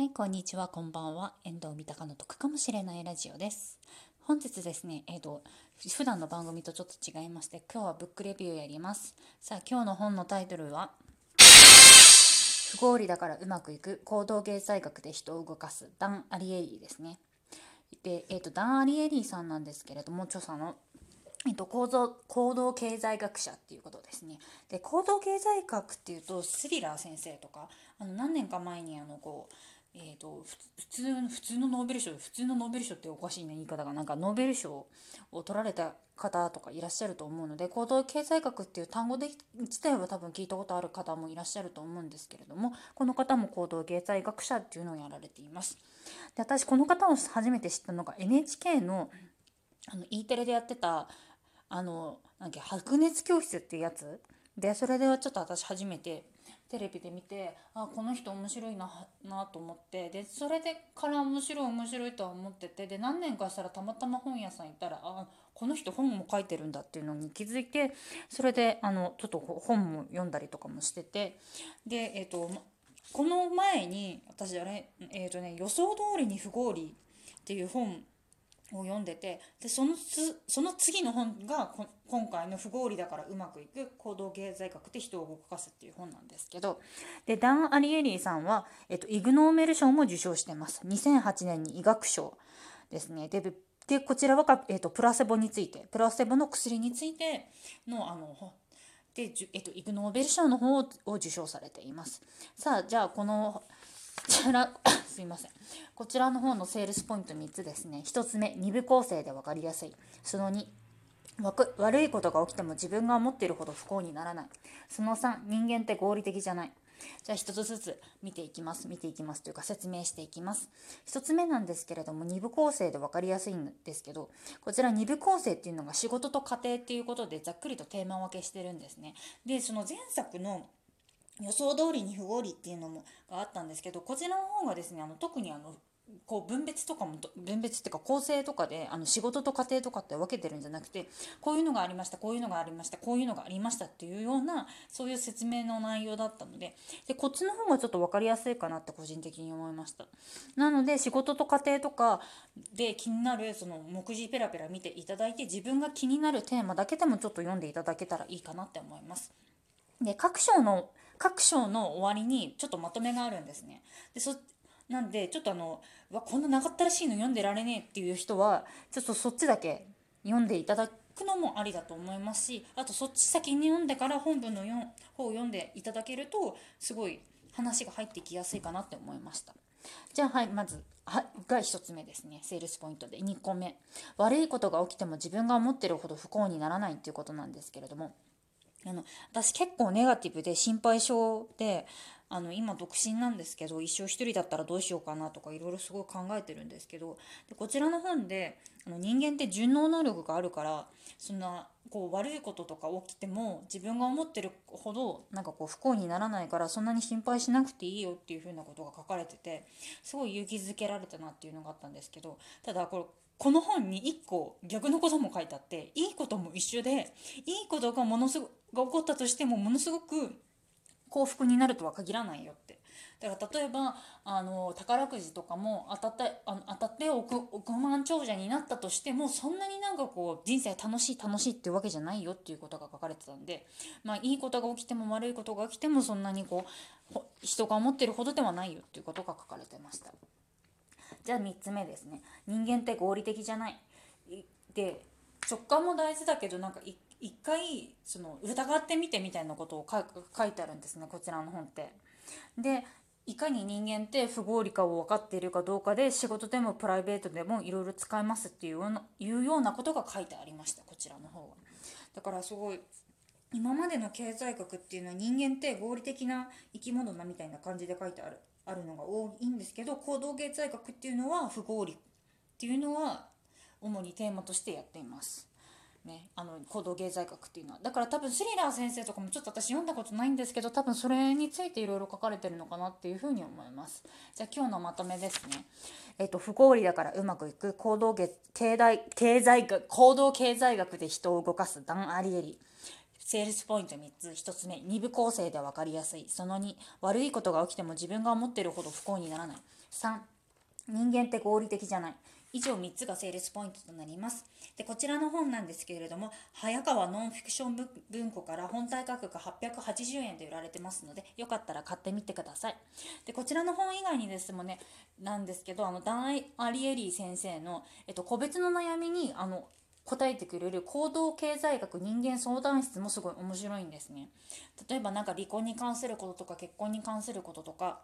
はい、こんにちは、こんばんは。遠藤三鷹の得かもしれないラジオです。本日ですね、えっ、ー、と、普段の番組とちょっと違いまして、今日はブックレビューやります。さあ、今日の本のタイトルは、不合理だからうまくいく行動経済学で人を動かすダン・アリエリーですね。で、えっ、ー、と、ダン・アリエリーさんなんですけれども、著者のえっと、構造行動経済学者っていうことですね。で行動経済学っていうとスリラー先生とかあの何年か前にあのこうえーと、普通普通のノーベル賞普通のノーベル賞っておかしいね言い方がなんかノーベル賞を取られた方とかいらっしゃると思うので行動経済学っていう単語で自体は多分聞いたことある方もいらっしゃると思うんですけれどもこの方も行動経済学者っていうのをやられています。で私この方を初めて知ったのが NHK のあの E テレでやってたあのなんか白熱教室っていうやつでそれではちょっと私初めてテレビで見てあこの人面白いななと思ってでそれでから面白い面白いとは思っててで何年かしたらたまたま本屋さん行ったらあこの人本も書いてるんだっていうのに気づいてそれであのちょっと本も読んだりとかもしててでえっ、ー、とこの前に私あれえっ、ー、とね予想通りに不合理っていう本を読んでてでそのつその次の本が今回の「不合理だからうまくいく行動経済学で人を動かす」っていう本なんですけどでダン・アリエリーさんは、えっと、イグ・ノーメル賞も受賞してます。2008年に医学賞ですね。ででこちらは、えっと、プラセボについてプラセボの薬についてのあので、えっと、イグ・ノーベル賞の方を受賞されています。さあじゃあこのこすいません。こちらの方のセールスポイント3つですね。1つ目2部構成で分かりやすい。その2悪いことが起きても自分が思っているほど不幸にならない。その3人間って合理的じゃない。じゃあ一つずつ見ていきます。見ていきます。というか説明していきます。1つ目なんですけれども2部構成で分かりやすいんですけどこちら2部構成っていうのが仕事と家庭っていうことでざっくりとテーマ分けしてるんですね。でその前作の予想通りに不合理っていうのもがあったんですけどこちらの方がですねあの特にあのこう分別とかも分別っていうか構成とかであの仕事と家庭とかって分けてるんじゃなくてこういうのがありましたこういうのがありましたこういうのがありましたっていうようなそういう説明の内容だったのででこっちの方がちょっと分かりやすいかなって個人的に思いました。なので仕事と家庭とかで気になるその目次ペラペラ見ていただいて自分が気になるテーマだけでもちょっと読んでいただけたらいいかなって思います。で各章の各章の終わりにちょっとまとめがあるんですね。でそなんでちょっとあのわこんな長ったらしいの読んでられねえっていう人はちょっとそっちだけ読んでいただくのもありだと思いますしあとそっち先に読んでから本文の方を読んでいただけるとすごい話が入ってきやすいかなって思いました。じゃあはいまずはが1つ目ですねセールスポイントで2個目悪いことが起きても自分が思ってるほど不幸にならないっていうことなんですけれどもあの私結構ネガティブで心配性であの今独身なんですけど一生一人だったらどうしようかなとかいろいろすごい考えてるんですけどでこちらの本であの人間って順応能力があるからそんなこう悪いこととか起きても自分が思ってるほどなんかこう不幸にならないからそんなに心配しなくていいよっていうふうなことが書かれててすごい勇気づけられたなっていうのがあったんですけどただこれこの本に1個逆のことも書いてあっていいことも一緒でいいことがものすごが起こったとしてもものすごく幸福になるとは限らないよってだから例えばあの宝くじとかも当たってあの当たって億億万長者になったとしてもそんなになんかこう人生楽しい楽しいっていうわけじゃないよっていうことが書かれてたんでまあいいことが起きても悪いことが起きてもそんなにこう人が思ってるほどではないよっていうことが書かれてました。じゃあ3つ目ですね人間って合理的じゃないで直感も大事だけどなんか一回その疑ってみてみたいなことを書いてあるんですねこちらの本って。でいかに人間って不合理かを分かっているかどうかで仕事でもプライベートでもいろいろ使えますっていうようないうようなことが書いてありましたこちらの方は。だからすごい今までの経済学っていうのは人間って合理的な生き物なみたいな感じで書いてあるあるのが多いんですけど行動経済学っていうのは不合理っていうのは主にテーマとしてやっています。ね、あの行動経済学っていうのはだから多分スリラー先生とかもちょっと私読んだことないんですけど多分それについていろいろ書かれてるのかなっていうふうに思います。じゃあ今日のまとめですね。えっ、と不合理だからうまくいく行動経済経済学行動経済学で人を動かすダン・アリエリセールスポイント3つ。1つ目2部構成で分かりやすい。その2悪いことが起きても自分が思ってるほど不幸にならない。3人間って合理的じゃない。以上3つがセールスポイントとなります。でこちらの本なんですけれども早川ノンフィクション文庫から本体価格880円で売られてますのでよかったら買ってみてください。でこちらの本以外にですもねなんですけどあのダン・アリエリー先生の、えっと、個別の悩みにあの答えてくれる行動経済学人間相談室もすごい面白いんですね例えば何か離婚に関することとか結婚に関することとか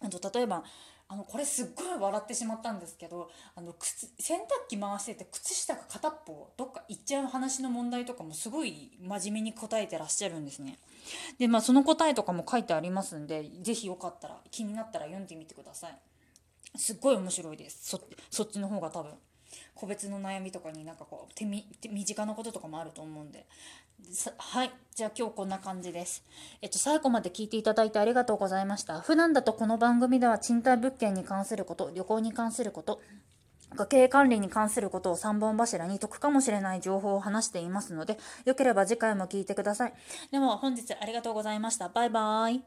あと例えばあのこれすっごい笑ってしまったんですけどあの靴洗濯機回してて靴下が片っぽどっか行っちゃう話の問題とかもすごい真面目に答えてらっしゃるんですね。でまあその答えとかも書いてありますんで是非よかったら気になったら読んでみてください。すっごい面白いですそそっちの方が多分。個別の悩みとかになんかこう手身近なこととかもあると思うんではいじゃあ今日こんな感じですえっと最後まで聞いていただいてありがとうございました普段だとこの番組では賃貸物件に関すること旅行に関すること家計管理に関することを3本柱に得かもしれない情報を話していますので、よければ次回も聞いてください。では本日ありがとうございました。バイバーイ。